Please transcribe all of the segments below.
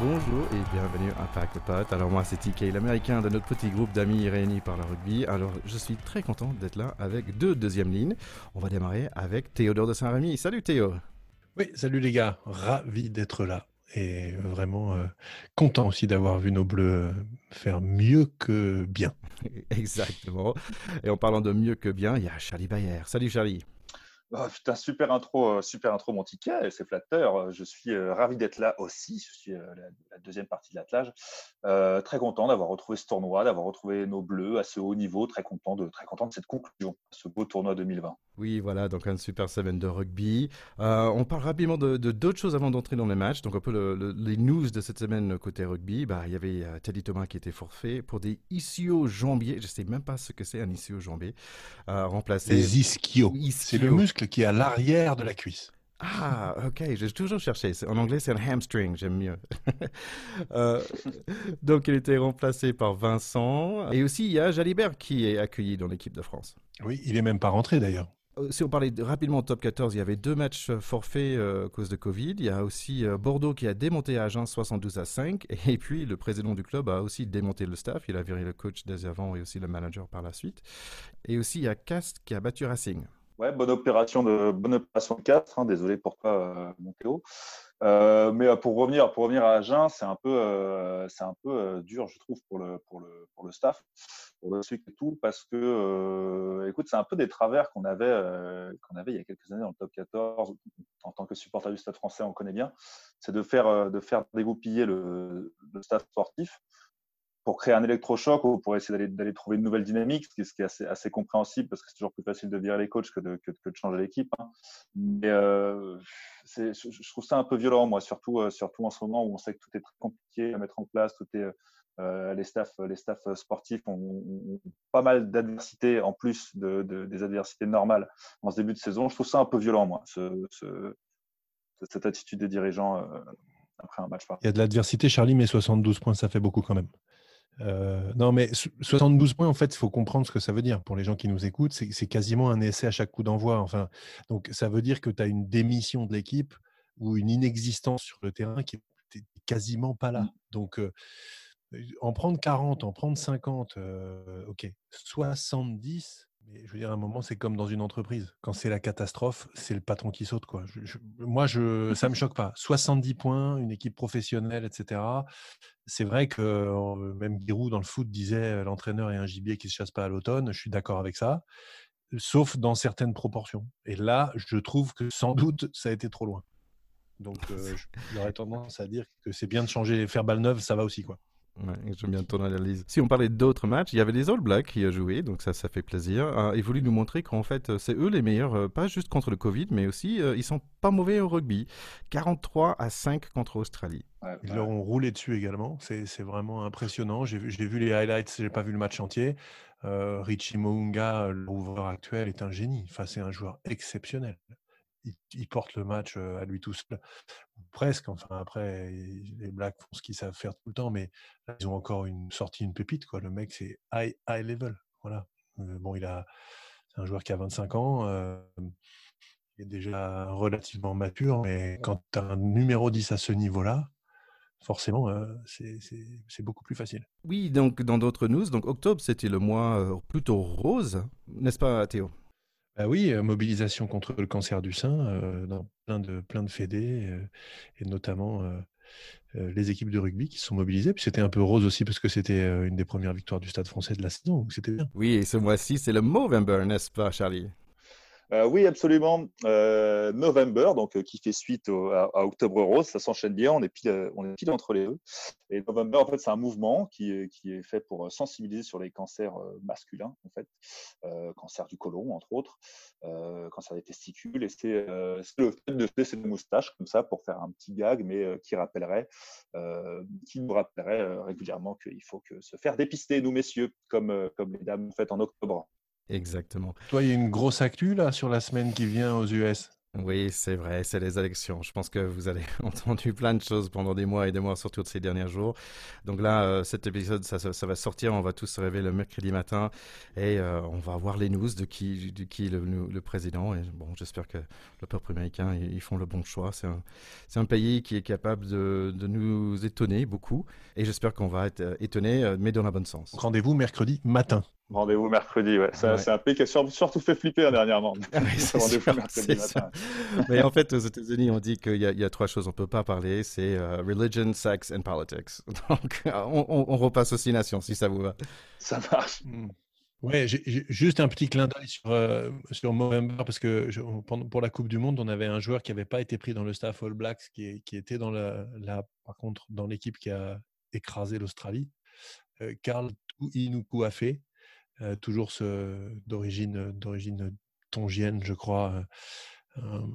Bonjour et bienvenue à Pack the Pot. Alors moi c'est TK, l'américain de notre petit groupe d'amis réunis par le rugby. Alors je suis très content d'être là avec deux deuxièmes lignes. On va démarrer avec Théodore de Saint-Rémy. Salut Théo. Oui, salut les gars, ravi d'être là et vraiment euh, content aussi d'avoir vu nos bleus faire mieux que bien. Exactement. Et en parlant de mieux que bien, il y a Charlie Bayer. Salut Charlie. Oh, putain, super intro, euh, super intro, mon ticket, c'est flatteur. Je suis ravi d'être là aussi. Je suis la, deuxième partie de l'attelage. très content d'avoir retrouvé ce tournoi, d'avoir retrouvé nos bleus à ce haut niveau. Très content de, très content de cette conclusion, ce beau tournoi 2020. Oui, voilà, donc un super semaine de rugby. Euh, on parle rapidement de d'autres choses avant d'entrer dans les matchs. Donc un peu les news de cette semaine côté rugby. Bah, il y avait euh, Teddy Thomas qui était forfait pour des ischio-jambiers. Je ne sais même pas ce que c'est un ischio-jambier. Euh, remplacé... Des ischios. C'est le muscle qui est à l'arrière de la cuisse. Ah, ok, j'ai toujours cherché. En anglais, c'est un hamstring, j'aime mieux. euh, donc, il était remplacé par Vincent. Et aussi, il y a Jalibert qui est accueilli dans l'équipe de France. Oui, il est même pas rentré d'ailleurs. Euh, si on parlait rapidement de top 14, il y avait deux matchs euh, forfaits euh, à cause de Covid. Il y a aussi Bordeaux qui a démonté Agen 72 à 5. Et puis le président du club a aussi démonté le staff. Il a viré le coach dès avant et aussi le manager par la suite. Et aussi il y a Cast qui a battu Racing. Ouais, bonne opération de bonne opération de 4. Hein. désolé pour toi, Montéo. Euh, mais pour revenir, pour revenir à Agen, c'est un peu, c'est un peu dur, je trouve, pour le, pour le, pour le staff pour le sucre et tout, parce que, euh, écoute, c'est un peu des travers qu'on avait, euh, qu'on avait il y a quelques années dans le top 14. En tant que supporter du stade français, on connaît bien. C'est de faire, euh, de faire dégoupiller le, le stade sportif pour créer un électrochoc ou pour essayer d'aller trouver une nouvelle dynamique, ce qui, est assez, compréhensible parce que c'est toujours plus facile de virer les coachs que de, que, de changer l'équipe. Hein. Mais euh, je, trouve ça un peu violent, moi, surtout, surtout en ce moment où on sait que tout est très compliqué à mettre en place, tout est euh, les staffs les staff sportifs ont, pas mal d'adversités en plus de, des adversités normales en ce début de saison. Je trouve ça un peu violent, moi, cette attitude des dirigeants euh, après un match. Il y a de l'adversité, Charlie, mais 72 points, ça fait beaucoup quand même. Euh, non, mais 72 points, en fait, il faut comprendre ce que ça veut dire. Pour les gens qui nous écoutent, c'est quasiment un essai à chaque coup d'envoi. Enfin, donc, ça veut dire que tu as une démission de l'équipe ou une inexistence sur le terrain qui est quasiment pas là. Mmh. Donc, en prendre 40, en prendre 50, ok. 70, je veux dire, à un moment, c'est comme dans une entreprise. Quand c'est la catastrophe, c'est le patron qui saute. Quoi. moi, ça ne me choque pas. 70 points, une équipe professionnelle, etc. C'est vrai que même Giroud, dans le foot, disait l'entraîneur est un gibier qui ne se chasse pas à l'automne. Je suis d'accord avec ça, sauf dans certaines proportions. Et là, je trouve que sans doute, ça a été trop loin. Donc, j'aurais tendance à dire que c'est bien de changer, faire balle neuve, ça va aussi. quoi. Ouais, j'aime bien ton analyse. Si on parlait d'autres matchs, il y avait les All Blacks qui ont joué, donc ça, ça fait plaisir. Euh, ils voulaient nous montrer qu'en fait, c'est eux les meilleurs, euh, pas juste contre le Covid, mais aussi, euh, ils sont pas mauvais au rugby. 43 à 5 contre Australie. ils leur ont roulé dessus également. C'est vraiment impressionnant. J'ai vu, vu les highlights, j'ai pas vu le match entier. Richie Mounga, l'ouvreur actuel, est un génie. Enfin, c'est un joueur exceptionnel il, porte le match à lui tout seul, presque. Enfin, après, les Blacks font ce qu'ils savent faire tout le temps, mais ils ont encore une sortie, une pépite. Quoi. Le mec, c'est high, high level. Voilà. bon, il a, c'est un joueur qui a 25 ans. il est déjà relativement mature, mais quand tu as un numéro 10 à ce niveau-là, forcément, c'est beaucoup plus facile. Oui, donc dans d'autres news, donc octobre, c'était le mois plutôt rose, n'est-ce pas, Théo? Bah oui, mobilisation contre le cancer du sein dans plein de, plein fédés, et notamment les équipes de rugby qui sont mobilisées. Puis c'était un peu rose aussi parce que c'était une des premières victoires du Stade français de la saison, c'était. Oui, et ce mois-ci, c'est le Movember, n'est-ce pas, Charlie? Euh, oui, absolument. Euh, November, donc euh, qui fait suite à, Octobre Rose, ça s'enchaîne bien. On est pile, entre les deux. Et November, en fait, c'est un mouvement qui, est fait pour sensibiliser sur les cancers masculins, en fait, cancer du côlon, entre autres, cancer des testicules. Et c'est le fait de faire une moustache comme ça pour faire un petit gag, mais qui rappellerait, qui nous rappellerait régulièrement qu'il faut que se faire dépister, nous messieurs, comme, comme les dames en fait en octobre. Exactement. Toi, il y a une grosse actu là sur la semaine qui vient aux US. Oui, c'est vrai, c'est les élections. Je pense que vous avez entendu plein de choses pendant des mois et des mois, surtout ces derniers jours. Donc là, euh, cet épisode, ça, ça, va sortir. On va tous se réveiller le mercredi matin et euh, on va voir les news de qui, de qui le, le président. Et bon, j'espère que le peuple américain, ils, font le bon choix. C'est un, un, pays qui est capable de, de nous étonner beaucoup. Et j'espère qu'on va être euh, étonné, mais dans le bon sens. Rendez-vous mercredi matin. Rendez-vous mercredi, ouais. C'est un pays qui a surtout fait flipper hein, dernièrement. Mercredi matin. Mais en fait, aux États-Unis, on dit qu'il y, y, a trois choses on ne peut pas parler c'est euh, religion, sex and politics. Donc, on, on, repasse aux nations si ça vous va. Ça marche. Hmm. Ouais, juste un petit clin d'œil sur, euh, sur Movember, parce que pour la Coupe du Monde, on avait un joueur qui n'avait pas été pris dans le staff All Blacks, qui, qui était dans la, par contre, dans l'équipe qui a écrasé l'Australie. Euh, Karl fait euh, toujours d'origine d'origine tongienne, je crois.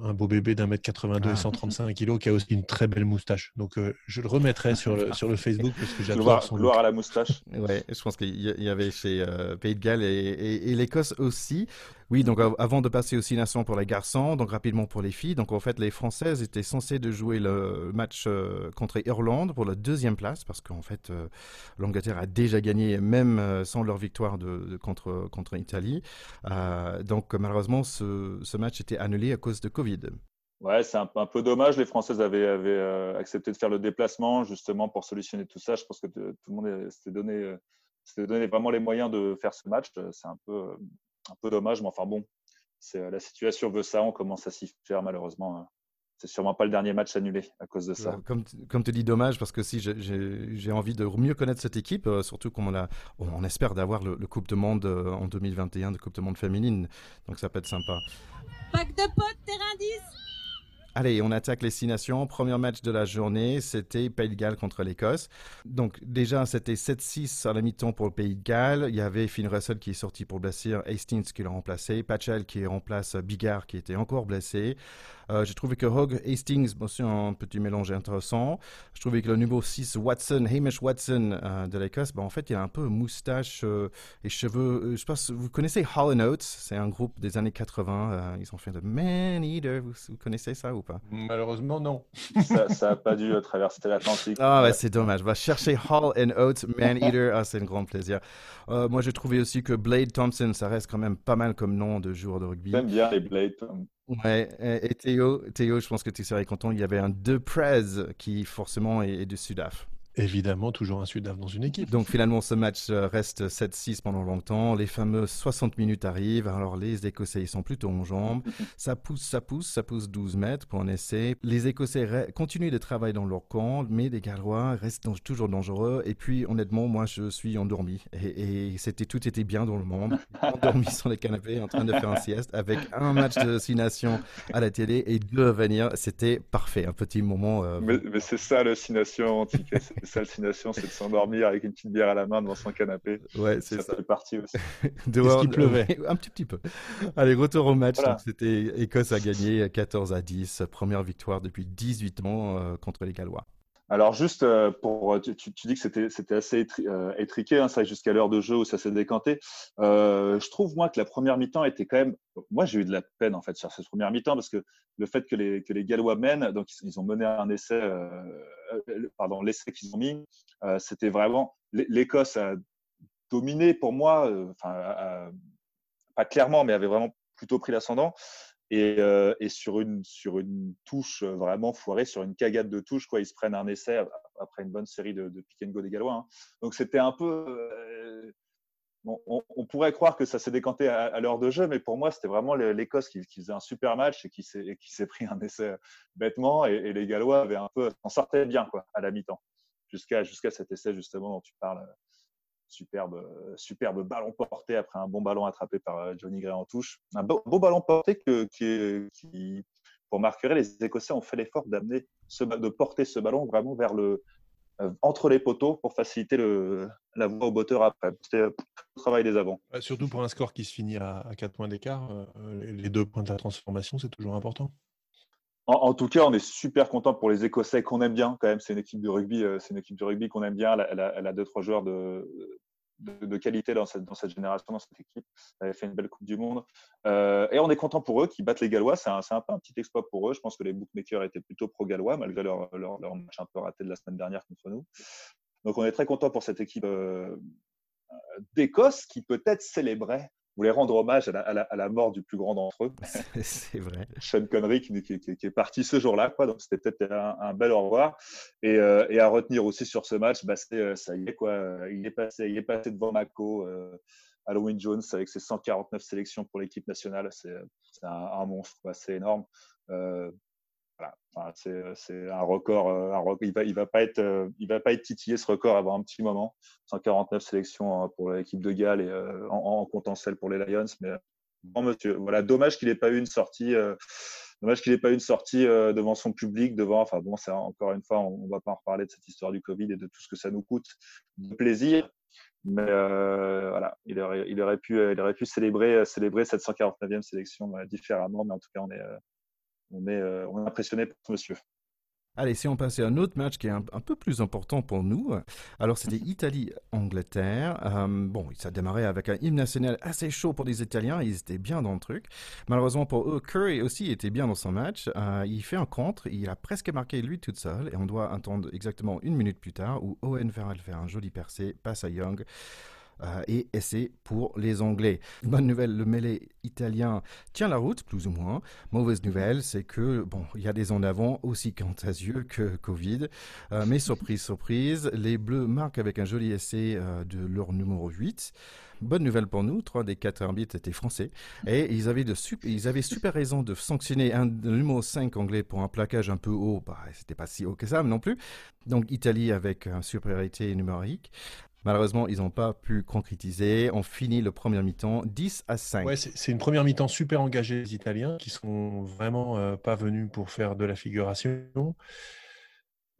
Un, beau bébé d'un mètre 82 et 135 kilos qui a aussi une très belle moustache. Donc euh, je le remettrai sur le, sur le Facebook parce que j'adore son gloire à la moustache. Ouais, je pense qu'il y avait chez euh, Pays de Galles et, et l'Écosse aussi. Oui, donc avant de passer aux six nations pour les garçons, donc rapidement pour les filles, donc en fait les Françaises étaient censées de jouer le match euh, contre Irlande pour la deuxième place parce qu'en fait euh, l'Angleterre a déjà gagné même euh, sans leur victoire de, contre contre l'Italie. donc malheureusement ce, ce match était annulé à cause de Covid. Ouais, c'est un, peu dommage. Les Françaises avaient, avaient accepté de faire le déplacement justement pour solutionner tout ça. Je pense que tout le monde s'était donné, donné vraiment les moyens de faire ce match. C'est un peu un peu dommage, mais enfin bon, c'est, la situation veut ça, on commence à s'y faire malheureusement. Hein. C'est sûrement pas le dernier match annulé à cause de ça. Comme, comme tu dis, dommage, parce que si j'ai envie de mieux connaître cette équipe, euh, surtout comme on, a, on espère d'avoir le, Coupe de Monde euh, en 2021, de Coupe de Monde féminine, donc ça peut être sympa. Pack de potes, terrain 10 Allez, on attaque les six nations. Premier match de la journée, c'était Pays de Galles contre l'Écosse. Donc déjà, c'était 7-6 à la mi-temps pour le Pays de Galles. Il y avait Finn Russell qui est sorti pour blessure, Hastings qui l'a remplacé, Patchell qui remplace Bigard qui était encore blessé. Euh, j'ai trouvé que Hogg Hastings, c'est un petit mélange intéressant. Je trouvais que le numéro 6, Watson, Hamish Watson euh, de l'Écosse, ben, en fait, il a un peu moustache euh, et cheveux. je pense, vous connaissez Hall Notes, c'est un groupe des années 80. ils ont fait de Man Eater. Vous, connaissez ça ou pas Malheureusement, non. ça n'a pas dû traverser l'Atlantique. Ah, ouais, c'est dommage. Va chercher Hall and Oates, Man Eater. Ah, c'est un grand plaisir. moi, j'ai trouvé aussi que Blade Thompson, ça reste quand même pas mal comme nom de joueur de rugby. J'aime bien les Blade. Ouais, et Théo, Théo, je pense que tu serais content. Il y avait un De Prez qui forcément est, est du Sudaf. Évidemment, toujours un Sudaf dans une équipe. Donc finalement, ce match euh, reste 7-6 pendant longtemps. Les fameuses 60 minutes arrivent. Alors les Écossais, ils sont plutôt en jambes. Ça pousse, ça pousse, ça pousse 12 mètres pour un essai. Les Écossais continuent de travailler dans leur camp, mais les Gallois restent toujours dangereux. Et puis honnêtement, moi, je suis endormi. Et, c'était tout était bien dans le monde. Endormi sur les canapés, en train de faire un sieste, avec un match de 6 nations à la télé et deux à venir. C'était parfait. Un petit moment. Euh, mais, c'est ça le 6 nations antique hallucination, c'est de s'endormir avec une petite bière à la main devant son canapé. Ouais, c'est ça. fait partie aussi. Dehors, qu'il pleuvait. Un petit, petit peu. Allez, retour au match. C'était Écosse a gagné 14 à 10. Première victoire depuis 18 ans euh, contre les Gallois. Alors juste euh, pour, tu, dis que c'était c'était assez euh, étriqué, hein, ça jusqu'à l'heure de jeu où ça s'est décanté. Euh, je trouve moi que la première mi-temps était quand même. Moi j'ai eu de la peine en fait sur cette première mi-temps parce que le fait que les que les Gallois mènent, donc ils ont mené un essai, pardon l'essai qu'ils ont mis, c'était vraiment l'Écosse a dominé pour moi, enfin pas clairement mais avait vraiment plutôt pris l'ascendant. Et, euh, et, sur, une, sur une touche vraiment foirée, sur une cagade de touche, quoi, ils se prennent un essai après une bonne série de, de pick and go des Gallois. Hein. Donc c'était un peu. Euh, on, pourrait croire que ça s'est décanté à, l'heure de jeu, mais pour moi, c'était vraiment l'Écosse qui, faisait un super match et qui s'est pris un essai bêtement. Et, les Gallois avaient un peu. en sortaient bien quoi, à la mi-temps, jusqu'à jusqu'à cet essai justement dont tu parles superbe, superbe ballon porté après un bon ballon attrapé par euh, Johnny Gray en touche. Un beau, ballon porté qui, pour marquer, les Écossais ont fait l'effort d'amener de porter ce ballon vraiment vers le, euh, entre les poteaux pour faciliter le, la voie au botteur après. C'était le travail des avants. Surtout pour un score qui se finit à, à 4 points d'écart, euh, les deux points de la transformation, c'est toujours important. En, tout cas, on est super content pour les Écossais qu'on aime bien quand même. C'est une équipe de rugby, c'est une équipe de rugby qu'on aime bien. Elle a, elle a, deux trois joueurs de, qualité dans cette, génération, dans cette équipe. Ils avaient fait une belle Coupe du Monde. Euh, et on est content pour eux qui battent les Gallois. C'est un, peu un petit exploit pour eux. Je pense que les bookmakers étaient plutôt pro-gallois, malgré leur, leur, leur, match un peu raté de la semaine dernière contre nous. Donc on est très content pour cette équipe euh, d'Écosse qui peut-être célébrait voulait rendre hommage à la, mort du plus grand d'entre eux. C'est vrai. Sean Connery qui, qui, est parti ce jour-là, quoi. Donc c'était peut-être un, bel au revoir. Et, euh, et, à retenir aussi sur ce match, bah, euh, ça y est, quoi. Il est passé, il est passé devant Mako. Euh, Halloween Jones avec ses 149 sélections pour l'équipe nationale, c'est un, un, monstre, c'est énorme. Euh, c'est un record. Il va, il va pas être, il va pas être titillé ce record avant un petit moment. 149 sélections hein, pour l'équipe de Galles et en, en, comptant celle pour les Lions. Mais voilà, dommage qu'il n'ait pas eu une sortie. Dommage qu'il n'ait pas eu une sortie devant son public, devant. Enfin bon, encore une fois, on ne va pas en reparler de cette histoire du Covid et de tout ce que ça nous coûte de plaisir. Mais voilà, il aurait, il aurait pu, il aurait pu célébrer, célébrer cette 149e sélection différemment. Mais en tout cas, on est, on est, on est impressionné par ce monsieur. Allez, si on passait à un autre match qui est un, peu plus important pour nous, alors c'était Italie-Angleterre. Euh, bon, ça démarrait avec un hymne national assez chaud pour les Italiens, ils étaient bien dans le truc. Malheureusement pour eux, Curry aussi était bien dans son match. Euh, il fait un contre, il a presque marqué lui tout seul, et on doit attendre exactement une minute plus tard où Owen Farrell fait un joli percé, passe à Young. Euh, et c'est pour les Anglais. Bonne nouvelle, le mêlé italien tient la route, plus ou moins. Mauvaise nouvelle, c'est que, bon, il y a des en avant aussi yeux que Covid. Euh, mais surprise, surprise, les Bleus marquent avec un joli essai euh, de leur numéro 8. Bonne nouvelle pour nous, trois des quatre arbitres étaient français et ils avaient, de ils avaient super raison de sanctionner un numéro 5 anglais pour un plaquage un peu haut. Bah, c'était pas si haut que ça non plus. Donc Italie avec une supériorité numérique. Malheureusement, ils n'ont pas pu concrétiser. On finit le premier mi-temps 10 à 5. Ouais, c'est une première mi-temps super engagée, les Italiens, qui sont vraiment euh, pas venus pour faire de la figuration.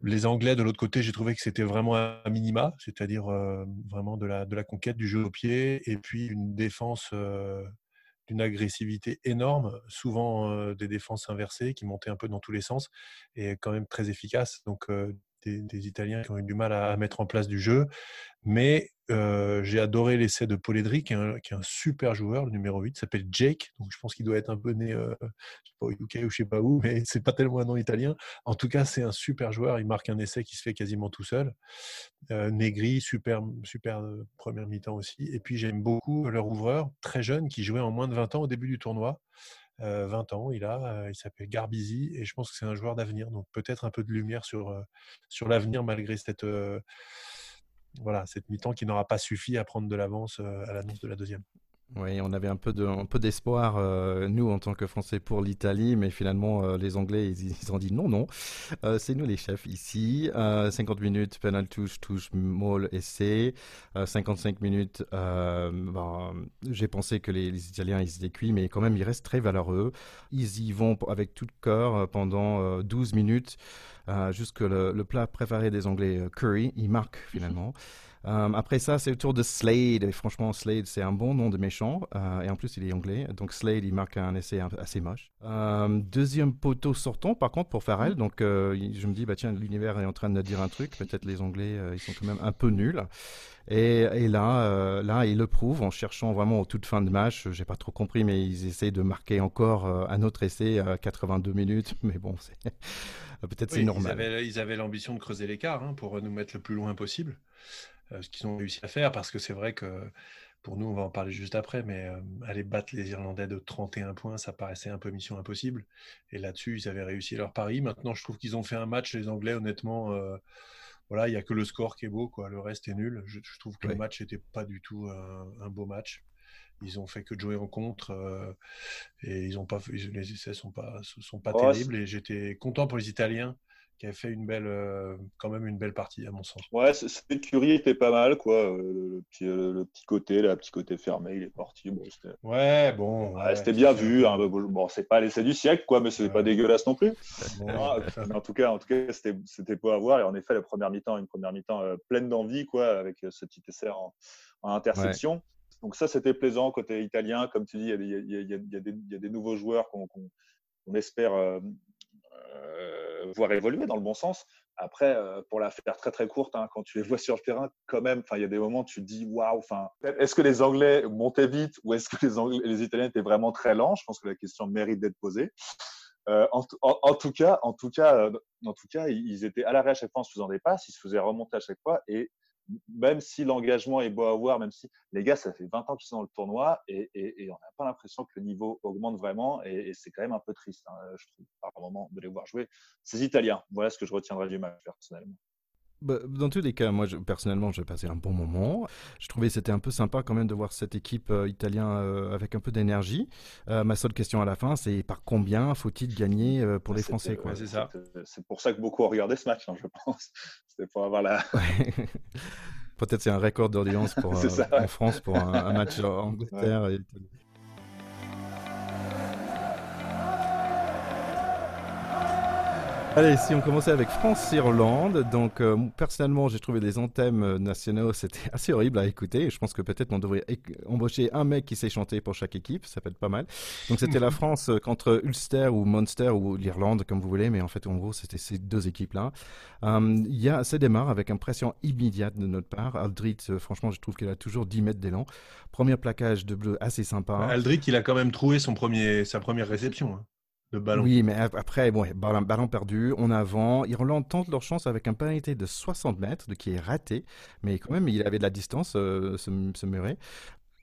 Les Anglais, de l'autre côté, j'ai trouvé que c'était vraiment un minima, c'est-à-dire euh, vraiment de la, de la conquête du jeu au pied, et puis une défense euh, d'une agressivité énorme, souvent des défenses inversées qui montaient un peu dans tous les sens, et quand même très efficace. Donc des, Italiens qui ont eu du mal à, mettre en place du jeu. Mais j'ai adoré l'essai de Poledri, qui qui est, un, super joueur, le numéro 8, s'appelle Jake. Donc je pense qu'il doit être un peu né pas, au UK ou je sais pas où, mais c'est pas tellement un nom italien. En tout cas, c'est un super joueur. Il marque un essai qui se fait quasiment tout seul. Negri, super, super première mi-temps aussi. Et puis j'aime beaucoup leur ouvreur, très jeune, qui jouait en moins de 20 ans au début du tournoi. 20 ans, il a, il s'appelle Garbizi et je pense que c'est un joueur d'avenir. Donc peut-être un peu de lumière sur, sur l'avenir malgré cette, voilà, cette mi-temps qui n'aura pas suffi à prendre de l'avance à l'annonce de la deuxième. Oui, on avait un peu, de, d'espoir, euh, nous, en tant que Français, pour l'Italie, mais finalement, euh, les Anglais, ils, ils, ont dit non, non, euh, c'est nous les chefs ici. 50 minutes, penal touche, touche, maul, essai. 55 minutes, ben, j'ai pensé que les, Italiens, ils étaient cuits, mais quand même, ils restent très valeureux. Ils y vont avec tout le corps pendant 12 minutes, jusque le, le, plat préféré des Anglais, curry, il marque finalement. Euh, après ça, c'est le tour de Slade. Et franchement, Slade, c'est un bon nom de méchant. Euh, et en plus, il est anglais. Donc, Slade, il marque un essai assez moche. Euh, deuxième poteau sortant, par contre, pour Farrell. Donc, je me dis, bah, tiens, l'univers est en train de dire un truc. Peut-être les Anglais, ils sont quand même un peu nuls. Et, et là, là, il le prouve en cherchant vraiment au toute fin de match. J'ai pas trop compris, mais ils essaient de marquer encore un autre essai à 82 minutes. Mais bon, c'est peut-être c'est normal. Ils avaient l'ambition de creuser l'écart hein, pour nous mettre le plus loin possible. Euh, ce qu'ils ont réussi à faire, parce que c'est vrai que pour nous, on va en parler juste après, mais euh, aller battre les Irlandais de 31 points, ça paraissait un peu mission impossible. Et là-dessus, ils avaient réussi leur pari. Maintenant, je trouve qu'ils ont fait un match, les Anglais, honnêtement. Euh, voilà, il n'y a que le score qui est beau, quoi. Le reste est nul. Je, trouve que le match n'était pas du tout un, beau match. Ils ont fait que de jouer en contre et ils ont pas, les essais sont pas sont pas oh, terribles. Et j'étais content pour les Italiens qui a fait une belle, euh, quand même une belle partie à mon sens. Ouais, cette curie était pas mal, quoi. Euh, le, petit, euh, le, petit, côté, le petit côté fermé, il est parti. Bon, ouais, bon. c'était bien vu. Hein. Bon, c'est pas l'essai du siècle, quoi, mais c'est pas dégueulasse non plus. Ah, en tout cas, en tout cas, c'était pas à voir. Et en effet, la première mi-temps, une première mi-temps pleine d'envie, quoi, avec ce petit essai en, intersection. Donc ça, c'était plaisant côté italien. Comme tu dis, il y a, des nouveaux joueurs qu'on espère voir évoluer dans le bon sens. Après, pour la faire très très courte, hein, quand tu les vois sur le terrain, quand même, il y a des moments où tu te dis waouh. Est-ce que les Anglais montaient vite ou est-ce que les, les Italiens étaient vraiment très lents? Je pense que la question mérite d'être posée. En, tout cas, en tout cas, en tout cas, ils étaient à l'arrêt à chaque fois en se faisant des passes, ils se faisaient remonter à chaque fois même si l'engagement est beau à voir, même si les gars, ça fait 20 ans qu'ils sont dans le tournoi et, on n'a pas l'impression que le niveau augmente vraiment et, c'est quand même un peu triste, hein, je trouve, par moment de les voir jouer. Ces Italiens, voilà ce que je retiendrai du match personnellement. Bah, dans tous les cas, moi personnellement, j'ai passé un bon moment. Je trouvais que c'était un peu sympa quand même de voir cette équipe euh, italienne euh, avec un peu d'énergie. Euh, ma seule question à la fin, c'est par combien faut-il gagner pour les Français c'est pour ça que beaucoup ont regardé ce match, hein, je pense. C'était pour avoir la. Peut-être c'est un record d'audience en France pour un, match en Angleterre. Allez, si on commençait avec France-Irlande, donc euh, personnellement j'ai trouvé les anthèmes euh, nationaux, c'était assez horrible à écouter. Je pense que peut-être on devrait embaucher un mec qui sait chanter pour chaque équipe, ça peut être pas mal. Donc c'était la France euh, contre Ulster ou Munster ou l'Irlande comme vous voulez, mais en fait en gros c'était ces deux équipes-là. Il a, ça démarre avec une pression immédiate de notre part. Aldrit, franchement je trouve qu'il a toujours 10 mètres d'élan. Premier plaquage de bleu assez sympa. Aldrit il a quand même trouvé son premier, sa première réception. Hein. Oui, mais après, bon, ballon, perdu, on avant. Irlande tente leur chance avec un pénalité de 60 mètres, qui est raté, mais quand même, il avait de la distance, euh, ce, muret.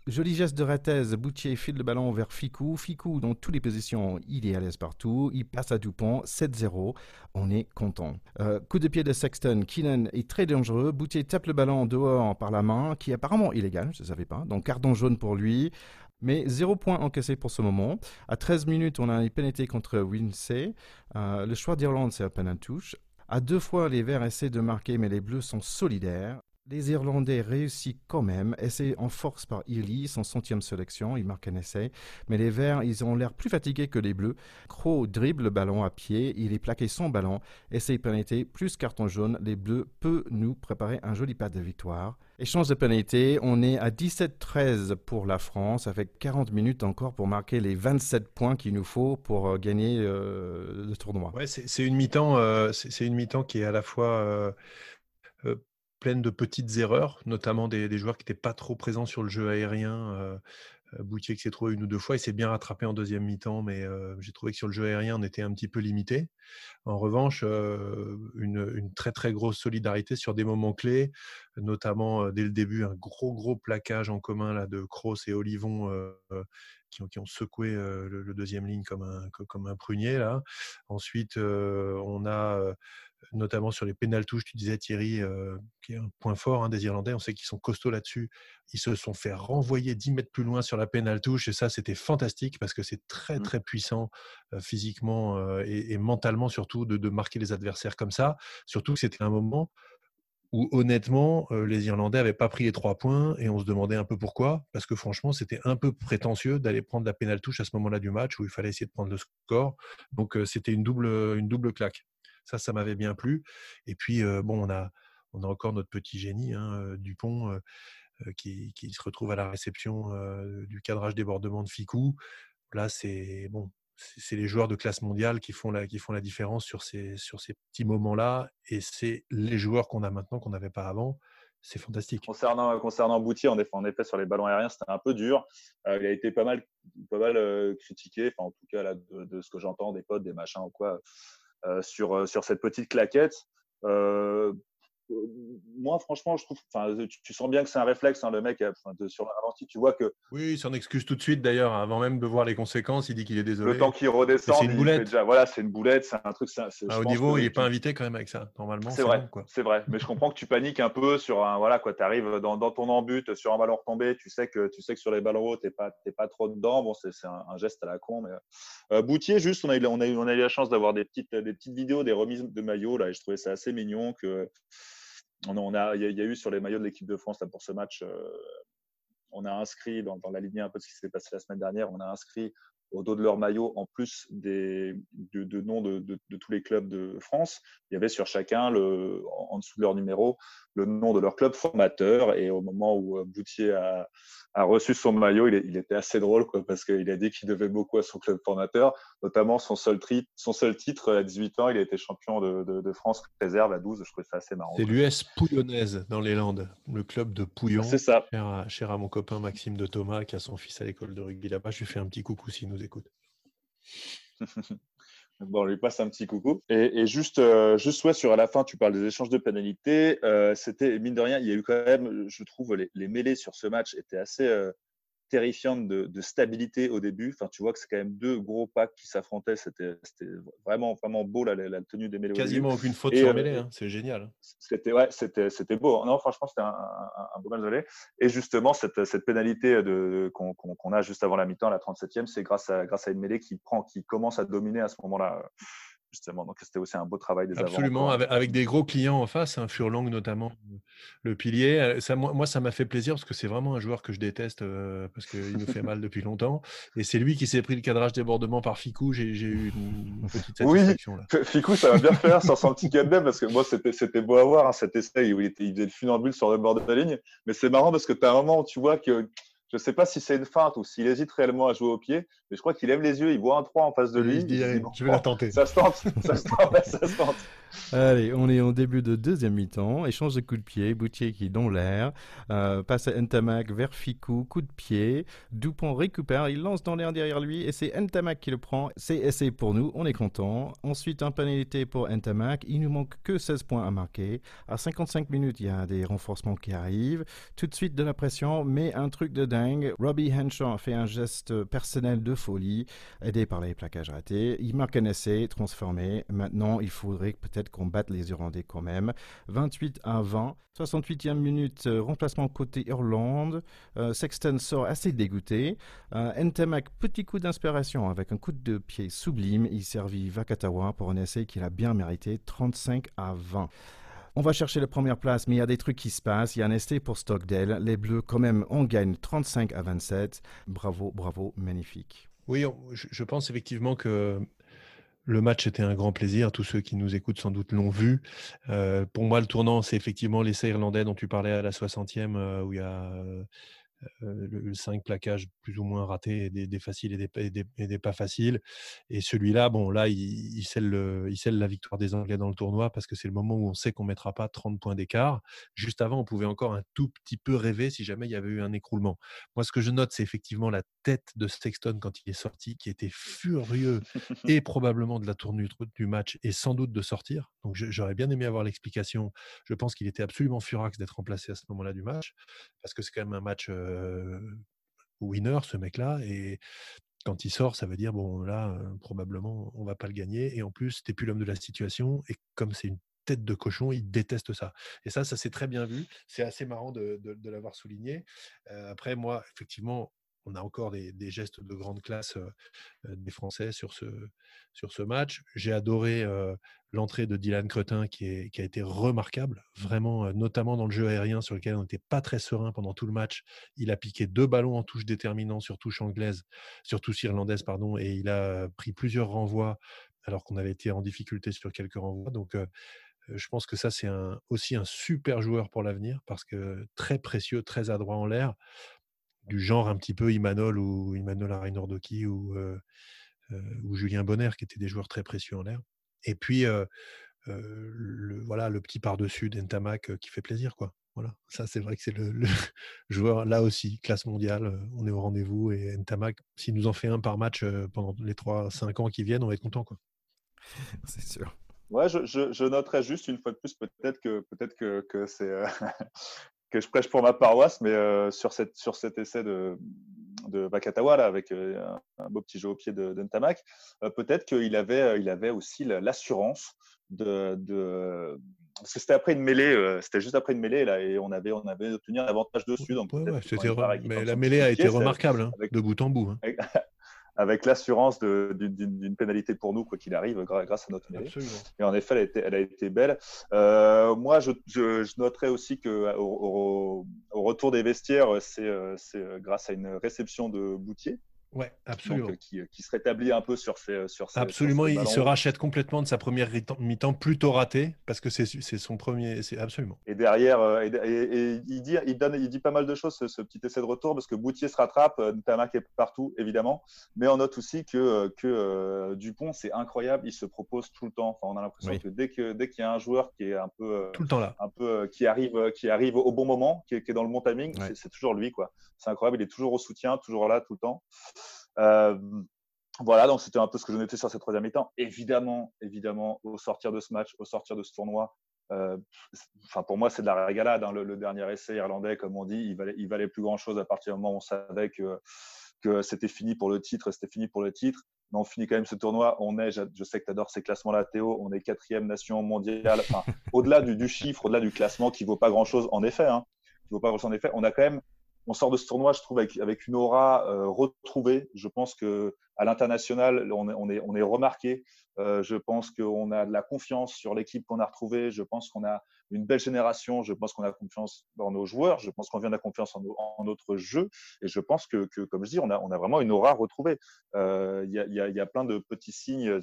Joli geste de Ratez, Boutier file le ballon vers Ficou. Ficou, dans toutes les positions, il est à l'aise partout. Il passe à Dupont, 7-0. On est content. Euh, coup de pied de Sexton. Keenan est très dangereux. Boutier tape le ballon dehors par la main, qui est apparemment illégal, je ne savais pas. Donc, carton jaune pour lui. Mais zéro point encaissé pour ce moment. À 13 minutes, on a une pénalité contre Winsey. Euh, le choix d'Irlande, c'est à peine un touche. À deux fois, les Verts essaient de marquer, mais les Bleus sont solidaires. Les Irlandais réussissent quand même, essayent en force par Ely, son centième sélection, il marque un essai. Mais les Verts, ils ont l'air plus fatigués que les Bleus. Crow dribble le ballon à pied, il est plaqué son ballon, essaye pénalité, plus carton jaune. Les Bleus peuvent nous préparer un joli pas de victoire. Échange de pénalité, on est à 17-13 pour la France, avec 40 minutes encore pour marquer les 27 points qu'il nous faut pour euh, gagner euh, le tournoi. Ouais, c'est une mi-temps, euh, c'est une mi-temps qui est à la fois pleine de petites erreurs, notamment des, joueurs qui n'étaient pas trop présents sur le jeu aérien. Euh, euh, Boutier qui s'est trouvé une ou deux fois, il s'est bien rattrapé en deuxième mi-temps, mais euh, j'ai trouvé que sur le jeu aérien, on était un petit peu limité. En revanche, une, très très grosse solidarité sur des moments clés, notamment dès le début, un gros gros plaquage en commun là, de Kroos et Olivon qui ont, qui, ont, secoué le, deuxième ligne comme un, comme un prunier. Là. Ensuite, on a notamment sur les pénales touches, tu disais Thierry, euh, qui est un point fort hein, des Irlandais, on sait qu'ils sont costauds là-dessus. Ils se sont fait renvoyer 10 mètres plus loin sur la pénale touche, et ça, c'était fantastique parce que c'est très, mmh. très puissant euh, physiquement euh, et, mentalement surtout de, marquer les adversaires comme ça. Surtout que c'était un moment où honnêtement, les Irlandais n'avaient pas pris les trois points et on se demandait un peu pourquoi, parce que franchement, c'était un peu prétentieux d'aller prendre la pénale touche à ce moment-là du match où il fallait essayer de prendre le score. Donc, c'était une double, claque. Ça, ça m'avait bien plu. Et puis, bon, on a, encore notre petit génie, hein, Dupont, qui, qui, se retrouve à la réception du cadrage débordement de Ficou. Là, c'est bon, c'est les joueurs de classe mondiale qui font la, différence sur ces, petits moments-là. Et c'est les joueurs qu'on a maintenant qu'on n'avait pas avant. C'est fantastique. Concernant, concernant Boutier, en effet, sur les ballons aériens, c'était un peu dur. il a été pas mal, mal critiqué, en tout cas de, ce que j'entends des potes, des machins ou quoi. Euh, euh, sur cette petite claquette. Euh, moi, franchement, je trouve, tu, tu sens bien que c'est un réflexe, hein, le mec, sur la ralenti, tu vois que. Oui, il s'en excuse tout de suite d'ailleurs, avant même de voir les conséquences, il dit qu'il est désolé. Le temps qu'il redescend, c'est une boulette. voilà, c'est une boulette, c'est un truc. Ah, au niveau, il n'est pas invité quand même avec ça, normalement. C'est vrai, c'est vrai. Mais je comprends que tu paniques un peu sur un, voilà, quoi, tu arrives dans, dans, ton embut sur un ballon retombé, tu sais que, tu sais que sur les ballons hauts, tu n'es pas, pas trop dedans. Bon, c'est un, geste à la con. Mais... Euh, Boutier, juste, on a, eu, on, a eu, on a eu la chance d'avoir des petites, des petites vidéos, des remises de maillots, là, et je trouvais ça assez mignon que on, a, il y, a eu sur les maillots de l'équipe de France pour ce match, euh, on a inscrit dans, la lignée un peu de ce qui s'est passé la semaine dernière, on a inscrit au dos de leur maillot, en plus des, de, noms de, tous les clubs de France, il y avait sur chacun, le, en, dessous de leur numéro, le nom de leur club formateur. Et au moment où euh, Boutier a, reçu son maillot, il, était assez drôle quoi, parce qu'il a dit qu'il devait beaucoup à son club formateur, notamment son seul, son seul titre à 18 ans, il a été champion de, France réserve à 12. Je trouvais ça assez marrant. C'est l'US Pouillonnaise dans les Landes, le club de Pouillon. C'est ça. Cher à, mon copain Maxime de Thomas qui a son fils à l'école de rugby là-bas. Je lui fais un petit coucou s'il nous écoute. Bon, on lui passe un petit coucou. Et, juste, euh, juste sur à la fin, tu parles des échanges de pénalités. Euh, c'était, mine de rien, il y a eu quand même, je trouve, les, les mêlées sur ce match étaient assez, euh, terrifiante de, stabilité au début. Enfin, tu vois que c'est quand même deux gros packs qui s'affrontaient. C'était vraiment, vraiment beau la, la, tenue des mêlées. Quasiment aucune faute sur euh, mêlée. Hein. C'est génial. C'était ouais, c'était beau. Non, franchement, c'était un, beau match Et justement, cette, cette pénalité qu'on a juste avant la mi-temps, la 37e, c'est grâce à, grâce à une mêlée qui prend, qui commence à dominer à ce moment-là justement. Donc c'était aussi un beau travail des Absolument, avec, des gros clients en face, un hein, Furlong notamment, le pilier. Euh, ça, moi, ça m'a fait plaisir parce que c'est vraiment un joueur que je déteste euh, parce qu'il nous fait mal depuis longtemps. Et c'est lui qui s'est pris le cadrage débordement par Ficou. J'ai eu une, petite satisfaction. Oui, Ficou, ça va bien faire sur son petit cadre parce que moi, c'était beau à voir hein, cet essai où il, était, il faisait le funambule sur le bord de la ligne. Mais c'est marrant parce que tu as un moment où tu vois que je ne sais pas si c'est une feinte ou s'il hésite réellement à jouer au pied, mais je crois qu'il lève les yeux, il voit un 3 en face de lui. Il dit, je vais la tenter. Ça se tente, ça se tente, ça se tente. Allez, on est en début de deuxième mi-temps. Échange de coups de pied. Boutier qui est dans l'air. Euh, passe à Ntamak vers Ficou. Coup de pied. Dupont récupère. Il lance dans l'air derrière lui. Et c'est Ntamak qui le prend. C'est essai pour nous. On est content. Ensuite, un pénalité pour Ntamak. Il nous manque que 16 points à marquer. À 55 minutes, il y a des renforcements qui arrivent. Tout de suite de la pression, mais un truc de dingue. Robbie Henshaw fait un geste personnel de folie, aidé par les plaquages ratés. Il marque un essai transformé. Maintenant, il faudrait peut-être qu'on batte les Irlandais quand même. 28 à 20. 68e minute, euh, remplacement côté Irlande. Euh, Sexton sort assez dégoûté. Euh, petit coup d'inspiration avec un coup de pied sublime. Il servit Vakatawa pour un essai qu'il a bien mérité. 35 à 20. On va chercher la première place, mais il y a des trucs qui se passent. Il y a un essai pour Stockdale. Les Bleus, quand même, on gagne 35 à 27. Bravo, bravo, magnifique. Oui, je pense effectivement que le match était un grand plaisir. Tous ceux qui nous écoutent sans doute l'ont vu. Euh, pour moi, le tournant, c'est effectivement l'essai irlandais dont tu parlais à la 60e, euh, où il y a euh, euh, le, 5 plaquages plus ou moins ratés, des, des faciles et des, et des, pas faciles. Et celui-là, bon, là, il, il, scelle le, il, scelle la victoire des Anglais dans le tournoi parce que c'est le moment où on sait qu'on ne mettra pas 30 points d'écart. Juste avant, on pouvait encore un tout petit peu rêver si jamais il y avait eu un écroulement. Moi, ce que je note, c'est effectivement la tête de Sexton quand il est sorti, qui était furieux et probablement de la tournure du match et sans doute de sortir. Donc, j'aurais bien aimé avoir l'explication. Je pense qu'il était absolument furax d'être remplacé à ce moment-là du match parce que c'est quand même un match euh, winner, ce mec-là. Et quand il sort, ça veut dire, bon, là, euh, probablement, on va pas le gagner. Et en plus, t'es plus l'homme de la situation. Et comme c'est une tête de cochon, il déteste ça. Et ça, ça s'est très bien vu. C'est assez marrant de, l'avoir souligné. Euh, après, moi, effectivement, on a encore des, gestes de grande classe des Français sur ce, match. J'ai adoré l'entrée de Dylan Cretin qui, a été remarquable, vraiment, notamment dans le jeu aérien sur lequel on n'était pas très serein pendant tout le match. Il a piqué deux ballons en touche déterminant sur touche anglaise, sur touche irlandaise, pardon, et il a pris plusieurs renvois alors qu'on avait été en difficulté sur quelques renvois. Donc, je pense que ça, c'est aussi un super joueur pour l'avenir parce que très précieux, très adroit en l'air du genre un petit peu Imanol ou Imanol Arinordoki ou, euh, euh, ou Julien Bonner, qui étaient des joueurs très précieux en l'air. Et puis, euh, le, voilà, le petit par-dessus d'Entamac qui fait plaisir. quoi. Voilà, ça c'est vrai que c'est le, joueur là aussi, classe mondiale, on est au rendez-vous et Ntamak, s'il nous en fait un par match pendant les 3-5 ans qui viennent, on va être content. Quoi. c'est sûr. Ouais, je, je, noterais juste une fois de plus peut-être que peut-être que, que c'est que je prêche pour ma paroisse, mais euh, sur, cette, sur cet essai de, de Bakatawa, là, avec euh, un, beau petit jeu au pied de, de Ntamak, euh, peut-être qu'il avait, il avait aussi l'assurance de, de, parce que c'était après une mêlée, c'était juste après une mêlée là, et on avait, on avait obtenu un avantage dessus. Donc mais la mêlée a été remarquable, hein, de bout en bout. Hein avec l'assurance d'une pénalité pour nous, quoi qu'il arrive, grâce à notre mêlée. Et en effet, elle a été, elle a été belle. Euh, moi, je, je, noterai aussi qu'au au, au retour des vestiaires, c'est euh, grâce à une réception de Boutier Ouais, absolument. Donc, qui, qui, se rétablit un peu sur. Sur absolument, il se rachète complètement de sa première mi-temps plutôt ratée parce que c'est son premier. Absolument. Et derrière, et, et, il, dit, il, donne, il dit pas mal de choses, ce, petit essai de retour, parce que Boutier se rattrape, Ntamak est partout, évidemment. Mais on note aussi que, que Dupont, c'est incroyable, il se propose tout le temps. Enfin, on a l'impression que dès qu'il dès qu'il y a un joueur qui est un peu. Tout le temps là. Un peu, qui, arrive, qui arrive au bon moment, qui est, qui est dans le bon timing, c'est toujours lui. quoi. C'est incroyable, il est toujours au soutien, toujours là, tout le temps. Euh, voilà, donc c'était un peu ce que je notais sur cette troisième mi-temps. Évidemment, évidemment, au sortir de ce match, au sortir de ce tournoi, euh, pour moi c'est de la régalade. Hein, le, dernier essai irlandais, comme on dit, il valait, valait plus grand chose à partir du moment où on savait que, c'était fini pour le titre, c'était fini pour le titre. Mais on finit quand même ce tournoi. On est, je, sais que tu adores ces classements-là, Théo. On est quatrième nation mondiale. Au-delà du, chiffre, au-delà du classement qui vaut pas grand-chose, en effet. Hein, vaut pas grand-chose en effet. On a quand même on sort de ce tournoi, je trouve, avec, une aura euh, retrouvée. Je pense que à l'international, on, on, est, on est remarqué. Euh, je pense qu'on a de la confiance sur l'équipe qu'on a retrouvée. Je pense qu'on a une belle génération. Je pense qu'on a confiance dans nos joueurs. Je pense qu'on vient de la confiance en, notre jeu. Et je pense que, comme je dis, on a, on a vraiment une aura retrouvée. Euh, il y, a, y, a, plein de petits signes.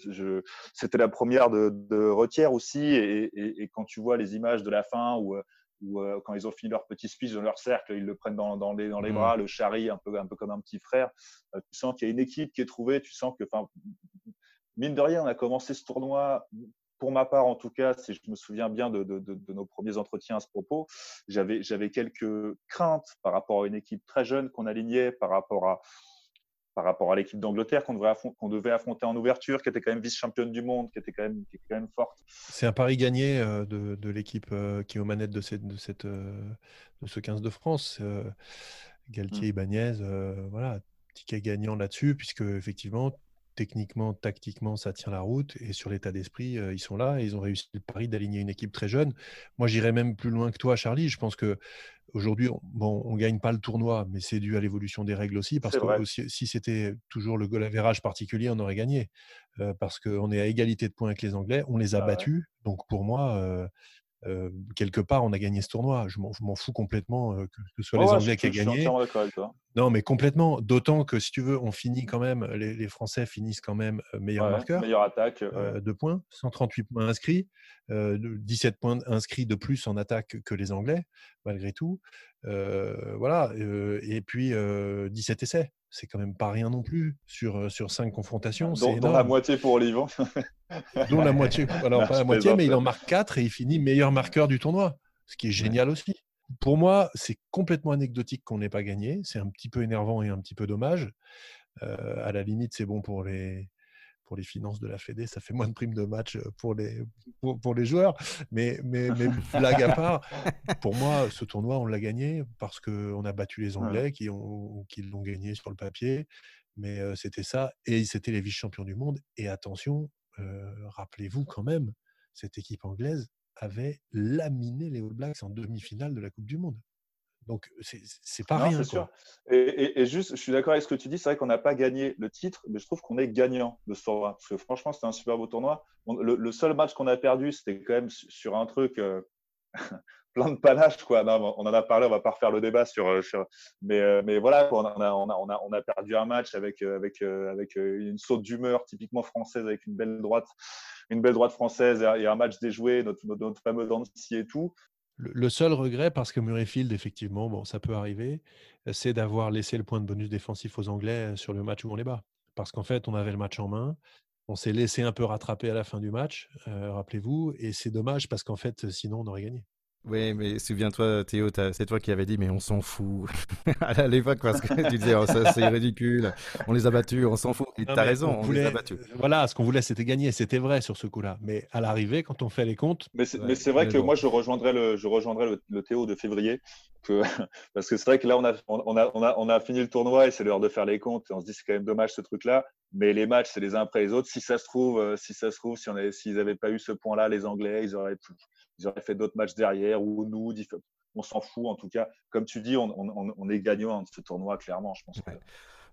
C'était la première de, de Retière aussi. Et, et, et, quand tu vois les images de la fin où ou euh, quand ils ont fini leur petit speech dans leur cercle, ils le prennent dans, dans les, dans les mmh. bras, le charrie un peu, un peu comme un petit frère. Euh, tu sens qu'il y a une équipe qui est trouvée, tu sens que, mine de rien, on a commencé ce tournoi, pour ma part en tout cas, si je me souviens bien de, de, de, nos premiers entretiens à ce propos, j'avais quelques craintes par rapport à une équipe très jeune qu'on alignait, par rapport à, par rapport à l'équipe d'Angleterre qu'on devait, devait, affronter en ouverture, qui était quand même vice-championne du monde, qui était quand même, qui était quand même forte. C'est un pari gagné euh, de, de l'équipe euh, qui est aux manettes de, cette, de, cette, euh, de ce 15 de France. Galtier, mmh. Ibanez, voilà, ticket gagnant là-dessus, puisque effectivement, techniquement, tactiquement, ça tient la route. Et sur l'état d'esprit, ils sont là et ils ont réussi le pari d'aligner une équipe très jeune. Moi, j'irais même plus loin que toi, Charlie. Je pense que Aujourd'hui, on, bon, on gagne pas le tournoi, mais c'est dû à l'évolution des règles aussi, parce que si, c'était toujours le goal average particulier, on aurait gagné, parce qu'on est à égalité de points avec les Anglais, on les a battus. Donc pour moi, quelque part, on a gagné ce tournoi. Je m'en fous complètement que, ce soit les Anglais qui aient gagné. Non, mais complètement. D'autant que si tu veux, on finit quand même, les, Français finissent quand même meilleur marqueur. Meilleure attaque. Deux points, 138 points inscrits, 17 points inscrits de plus en attaque que les Anglais, malgré tout. voilà. et puis 17 essais c'est quand même pas rien non plus sur, sur cinq confrontations. Dont, dont la moitié pour Olivan. dont la moitié, alors pas la moitié, mais il en marque 4 et il finit meilleur marqueur du tournoi, ce qui est génial aussi. Pour moi, c'est complètement anecdotique qu'on n'ait pas gagné. C'est un petit peu énervant et un petit peu dommage. Euh, à la limite, c'est bon pour les, pour les finances de la Fédé, ça fait moins de primes de match pour les, pour, les joueurs. Mais, mais, mais blague à part, pour moi, ce tournoi, on l'a gagné parce qu'on a battu les Anglais qui, ont, qui l'ont gagné sur le papier. Mais euh, c'était ça. Et c'était les vice-champions du monde. Et attention, euh, rappelez-vous quand même, cette équipe anglaise avait laminé les All Blacks en demi-finale de la Coupe du Monde. Donc, c'est pas rien. C'est sûr. Et, juste, je suis d'accord avec ce que tu dis. C'est vrai qu'on n'a pas gagné le titre, mais je trouve qu'on est gagnant de ce tournoi. Parce que franchement, c'était un super beau tournoi. Le, seul match qu'on a perdu, c'était quand même sur un truc euh, plein de panache. Quoi. on en a parlé, on va pas refaire le débat sur. Euh, mais, euh, mais voilà, on, a, on, a, on, a, on, a, perdu un match avec, avec, avec une saute d'humeur typiquement française, avec une belle droite, une belle droite française et un match déjoué, notre, notre, fameux Dancy et tout. Le seul regret, parce que Murrayfield, effectivement, bon, ça peut arriver, c'est d'avoir laissé le point de bonus défensif aux Anglais sur le match où on les bat. Parce qu'en fait, on avait le match en main, on s'est laissé un peu rattraper à la fin du match, rappelez-vous, et c'est dommage parce qu'en fait, sinon, on aurait gagné. Oui, mais souviens-toi, Théo, c'est toi qui avais dit, mais on s'en fout. à l'époque, parce que tu disais, oh, c'est ridicule, on les a battus, on s'en fout. Et tu as raison, on, les a battus. Voilà, ce qu'on voulait, c'était gagner. C'était vrai sur ce coup-là. Mais à l'arrivée, quand on fait les comptes. Mais c'est vrai que moi, je rejoindrais le, je rejoindrais le, Théo de février. Que, parce que c'est vrai que là, on a, on, a, on, a, on a fini le tournoi et c'est l'heure de faire les comptes. Et on se dit, c'est quand même dommage ce truc-là. Mais les matchs, c'est les uns après les autres. Si ça se trouve, euh, si ça se trouve, si s'ils n'avaient pas eu ce point-là, les Anglais, ils auraient pu ils auraient fait d'autres matchs derrière ou nous, on s'en fout. En tout cas, comme tu dis, on, est gagnant de ce tournoi, clairement. Je pense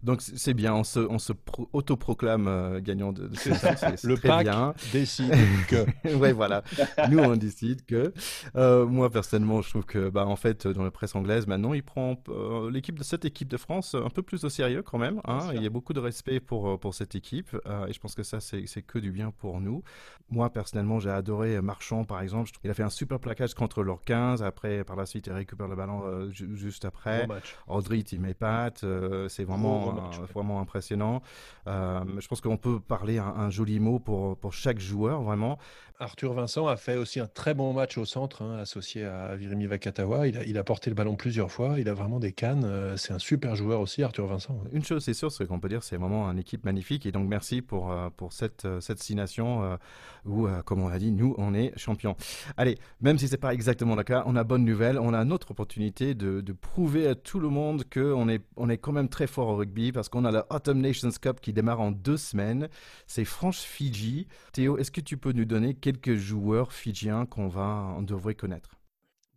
Donc c'est bien, on se, on se autoproclame euh, gagnant de, de c'est Le pack bien. décide que. ouais, voilà. Nous, on décide que. Euh, moi, personnellement, je trouve que, bah, en fait, dans la presse anglaise, maintenant, il prend euh, l'équipe de cette équipe de France un peu plus au sérieux quand même. Hein. Il y a beaucoup de respect pour, pour cette équipe et je pense que ça, c'est que du bien pour nous. Moi, personnellement, j'ai adoré Marchand, par exemple. Il a fait un super plaquage contre leur 15. Après, par la suite, il récupère le ballon juste après. Audrey, il met patte. c'est vraiment vraiment impressionnant. Euh, je pense qu'on peut parler un, joli mot pour, pour chaque joueur, vraiment. Arthur Vincent a fait aussi un très bon match au centre, hein, associé à Virimi Vakatawa. Il a, il a, porté le ballon plusieurs fois. Il a vraiment des cannes. Euh, c'est un super joueur aussi, Arthur Vincent. Une chose, c'est sûr, c'est qu'on peut dire c'est vraiment une équipe magnifique. Et donc, merci pour, euh, pour cette, cette signation où, comme on l'a dit, nous, on est champions. Allez, même si c'est pas exactement le cas, on a bonne nouvelle. On a une autre opportunité de, de prouver à tout le monde qu'on est, on est quand même très fort au rugby parce qu'on a la Autumn Nations Cup qui démarre en deux semaines. C'est France-Fidji. Théo, est-ce que tu peux nous donner quelques joueurs fidjiens qu'on va, on devrait connaître?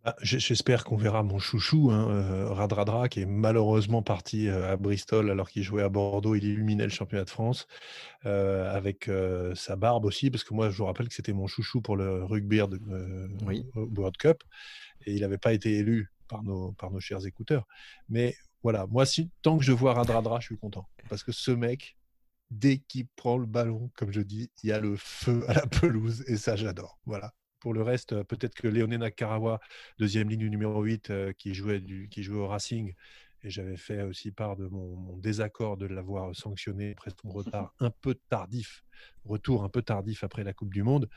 Bah, J'espère qu'on verra mon chouchou, hein, euh, Radradra, qui est malheureusement parti euh, à Bristol alors qu'il jouait à Bordeaux. Il illuminait le championnat de France euh, avec sa barbe aussi, parce que moi, je vous rappelle que c'était mon chouchou pour le rugby World Cup et il n'avait pas été élu par nos, par nos chers écouteurs. Mais voilà, moi, si, tant que je vois Radradra, je suis content. Parce que ce mec, dès qu'il prend le ballon, comme je dis, il y a le feu à la pelouse et ça, j'adore. Voilà. Pour le reste, euh, peut-être que Léoné Nakarawa, deuxième ligne du numéro 8, euh, qui, jouait du, qui jouait au Racing, et j'avais fait aussi part de mon, désaccord de l'avoir sanctionné après son retard un peu tardif, retour un peu tardif après la Coupe du Monde.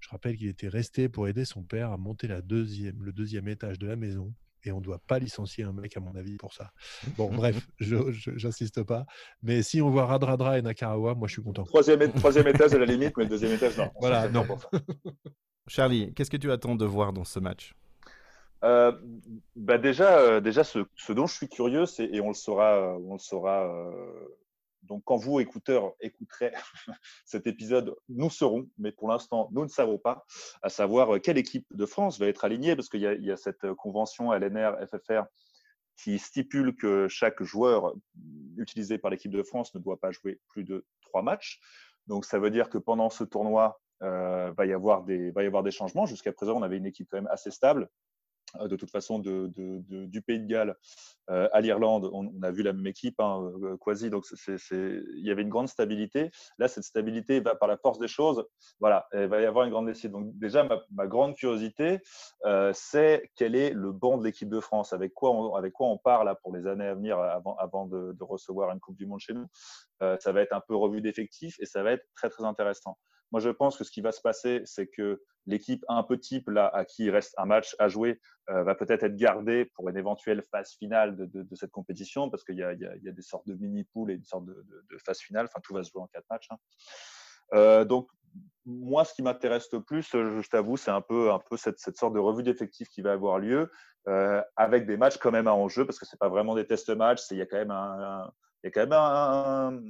Je rappelle qu'il était resté pour aider son père à monter la deuxième, le deuxième étage de la maison et on ne doit pas licencier un mec, à mon avis, pour ça. Bon, bref, je n'insiste pas. Mais si on voit Radradra et Nakarawa, moi, je suis content. Troisième, troisième étage à la limite, mais le deuxième étage, non. Voilà, non. Charlie, qu'est-ce que tu attends de voir dans ce match? Euh, bah déjà, euh, déjà ce, dont je suis curieux, c'est, et on le saura, euh, on le saura donc, quand vous, écouteurs, écouterez cet épisode, nous serons, mais pour l'instant, nous ne savons pas, à savoir euh, quelle équipe de France va être alignée, parce qu'il y, a cette euh, convention LNR-FFR qui stipule que chaque joueur utilisé par l'équipe de France ne doit pas jouer plus de trois matchs. Donc, ça veut dire que pendant ce tournoi, euh, va, y avoir des, va y avoir des changements. Jusqu'à présent, on avait une équipe quand même assez stable. Euh, de toute façon du Pays de Galles euh, à l'Irlande, on, a vu la même équipe, hein, euh, quasi, donc il y avait une grande stabilité. Là, cette stabilité va par la force des choses, voilà, il va y avoir une grande décision. Donc déjà, ma, grande curiosité, c'est quel est le banc de l'équipe de France, avec quoi on, avec part là pour les années à venir avant, de recevoir une Coupe du Monde chez nous? ça va être un peu revu d'effectifs et ça va être très très intéressant. Moi, je pense que ce qui va se passer, c'est que l'équipe un peu type, là, à qui il reste un match à jouer, euh, va peut-être être gardée pour une éventuelle phase finale de, cette compétition, parce qu'il y, a, des sortes de mini-poules et une sorte de, phase finale. Enfin, tout va se jouer en quatre matchs. Hein. Euh, donc, moi, ce qui m'intéresse le plus, je, t'avoue, c'est un peu, cette, sorte de revue d'effectifs qui va avoir lieu, euh, avec des matchs quand même à enjeu, parce que c'est pas vraiment des test matchs, il y a quand même un, il y a quand même un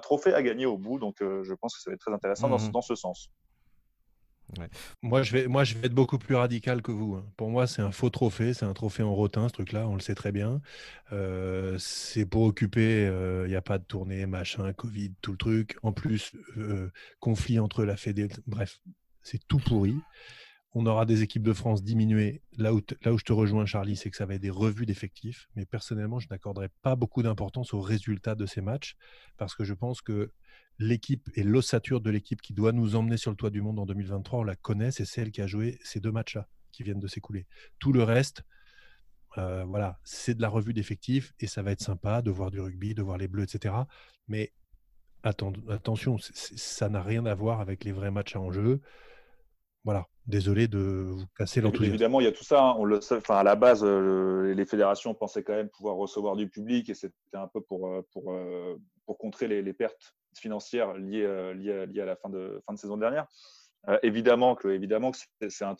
trophée à gagner au bout. Donc, euh, je pense que ça va être très intéressant dans, ce sens. Moi, je vais, moi, je vais être beaucoup plus radical que vous. Hein. Pour moi, c'est un faux trophée. C'est un trophée en rotin, ce truc-là. On le sait très bien. Euh, c'est pour occuper. Il euh, n'y a pas de tournée, machin, Covid, tout le truc. En plus, conflit entre la Fédé. Bref, c'est tout pourri on aura des équipes de France diminuées. Là où, je te rejoins, Charlie, c'est que ça va être des revues d'effectifs. Mais personnellement, je n'accorderai pas beaucoup d'importance aux résultats de ces matchs parce que je pense que l'équipe et l'ossature de l'équipe qui doit nous emmener sur le toit du monde en 2023, on la connaît. C'est celle qui a joué ces deux matchs-là qui viennent de s'écouler. Tout le reste, euh, voilà, c'est de la revue d'effectifs et ça va être sympa de voir du rugby, de voir les bleus, etc. Mais attention, ça n'a rien à voir avec les vrais matchs à enjeu. Voilà, désolé de vous casser l'enthousiasme. Évidemment, il y a tout ça. Hein. On le Enfin, à la base, euh, les fédérations pensaient quand même pouvoir recevoir du public et c'était un peu pour, euh, pour, euh, pour contrer les, pertes financières liées, liées, liées, à la fin de, fin de saison dernière. évidemment que, évidemment que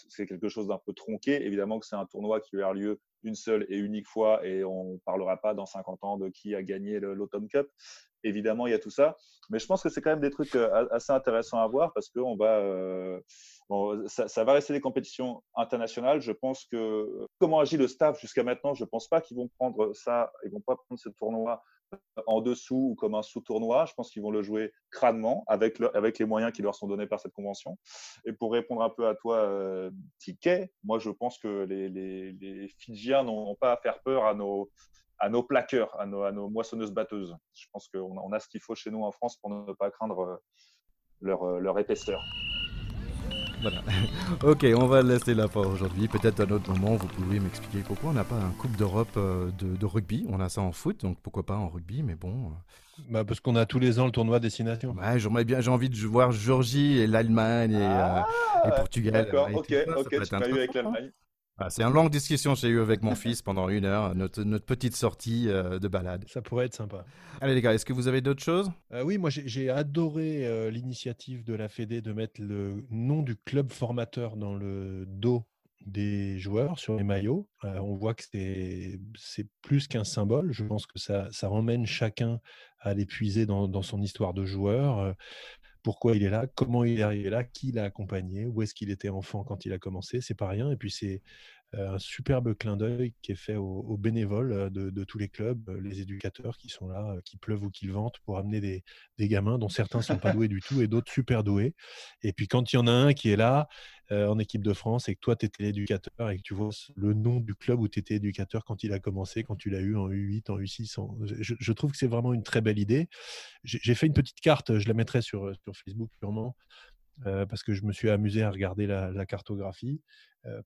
c'est quelque chose d'un peu tronqué. Évidemment que c'est un tournoi qui avoir lieu une seule et unique fois et on ne parlera pas dans 50 ans de qui a gagné l'Autumn Cup. Évidemment, il y a tout ça. Mais je pense que c'est quand même des trucs assez intéressants à voir parce qu'on va, ça, va rester des compétitions internationales. Je pense que comment agit le staff jusqu'à maintenant, je ne pense pas qu'ils vont prendre ça, ils vont pas prendre ce tournoi en dessous ou comme un sous-tournoi. Je pense qu'ils vont le jouer crânement avec, les moyens qui leur sont donnés par cette convention. Et pour répondre un peu à toi, euh, moi je pense que les, les, Fidjiens n'ont pas à faire peur à nos, plaqueurs, à nos, moissonneuses-batteuses. Je pense qu'on on a ce qu'il faut chez nous en France pour ne pas craindre euh, euh, leur épaisseur. Voilà. ok, on va laisser là pour aujourd'hui. Peut-être à un autre moment, vous pouvez m'expliquer pourquoi on n'a pas un Coupe d'Europe euh, de, rugby. On a ça en foot, donc pourquoi pas en rugby, mais bon. Euh. Bah parce qu'on a tous les ans le tournoi destination. Ouais, j'aimerais bien, j'ai envie de voir Georgie et l'Allemagne et, euh, ah, Portugal. D'accord, ok, ok, tu m'as eu avec l'Allemagne. Ah, c'est une longue discussion que j'ai eu avec mon fils pendant une heure, notre, notre petite sortie euh, de balade. Ça pourrait être sympa. Allez les gars, est-ce que vous avez d'autres choses? Euh, Oui, moi j'ai adoré euh, l'initiative de la Fédé de mettre le nom du club formateur dans le dos des joueurs sur les maillots. on voit que c'est plus qu'un symbole. Je pense que ça, ça emmène chacun à l'épuiser dans, dans, son histoire de joueur pourquoi il est là, comment il est arrivé là, qui l'a accompagné, où est-ce qu'il était enfant quand il a commencé, c'est pas rien. Et puis c'est un superbe clin d'œil qui est fait aux, bénévoles de, tous les clubs, les éducateurs qui sont là, qui pleuvent ou qui ventent pour amener des, gamins dont certains sont pas doués du tout et d'autres super doués. Et puis quand il y en a un qui est là en équipe de France et que toi tu étais l'éducateur et que tu vois le nom du club où tu étais éducateur quand il a commencé, quand tu l'as eu en U8, en U6, je, trouve que c'est vraiment une très belle idée. J'ai fait une petite carte, je la mettrai sur, sur Facebook purement. Parce que je me suis amusé à regarder la cartographie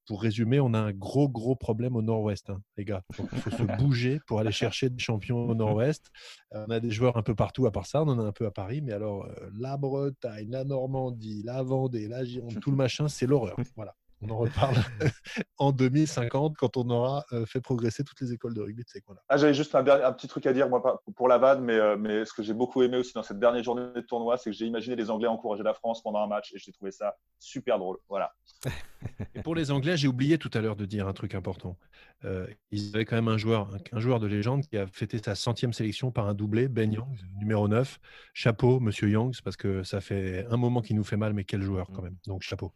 pour résumer, on a un gros, gros problème au nord-ouest, hein, les gars. il faut se bouger pour aller chercher des champions au nord-ouest. On a des joueurs un peu partout à part ça. On en a un peu à Paris. Mais alors, la Bretagne, la Normandie, la Vendée, la Gironde, tout le machin, c'est l'horreur. Voilà. On en reparle en 2050 quand on aura fait progresser toutes les écoles de rugby de ces coins-là. Ah, J'avais juste un, petit truc à dire moi, pour la vanne, mais, mais ce que j'ai beaucoup aimé aussi dans cette dernière journée de tournoi, c'est que j'ai imaginé les Anglais encourager la France pendant un match et j'ai trouvé ça super drôle. Voilà. et pour les Anglais, j'ai oublié tout à l'heure de dire un truc important. Euh, ils avaient quand même un joueur, un, joueur de légende qui a fêté sa centième sélection par un doublé, Ben Youngs, numéro 9. Chapeau, monsieur Youngs, parce que ça fait un moment qu'il nous fait mal, mais quel joueur quand même. Donc chapeau.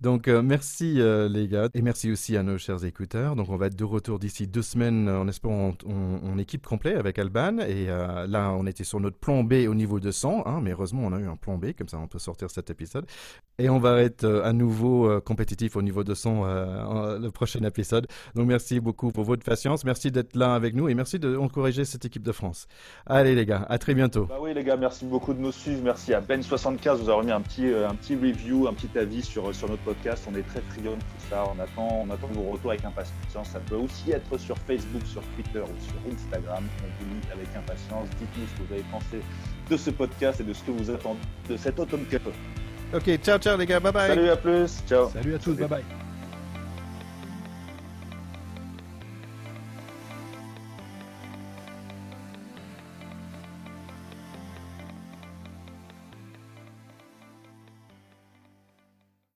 Donc euh, merci euh, les gars et merci aussi à nos chers écouteurs. Donc on va être de retour d'ici deux semaines en espérant on, équipe complet avec Alban et là on était sur notre plan B au niveau de 100, hein, mais heureusement on a eu un plan B comme ça on peut sortir cet épisode et on va être à nouveau compétitif au niveau de 100 le prochain épisode. Donc merci beaucoup pour votre patience, merci d'être là avec nous et merci d'encourager cette équipe de France. Allez les gars, à très bientôt. Bah oui les gars, merci beaucoup de nous suivre, merci à Ben75, vous avez remis un petit, un petit review, un petit avis sur, sur notre podcast. On est très de tout ça. On attend, on attend vos retours avec impatience. Ça peut aussi être sur Facebook, sur Twitter ou sur Instagram. On vous lit avec impatience. Dites-nous ce que vous avez pensé de ce podcast et de ce que vous attendez de cet automne Cup. Ok, ciao, ciao les gars, bye bye. Salut, à plus, ciao. Salut à tous, bye bye.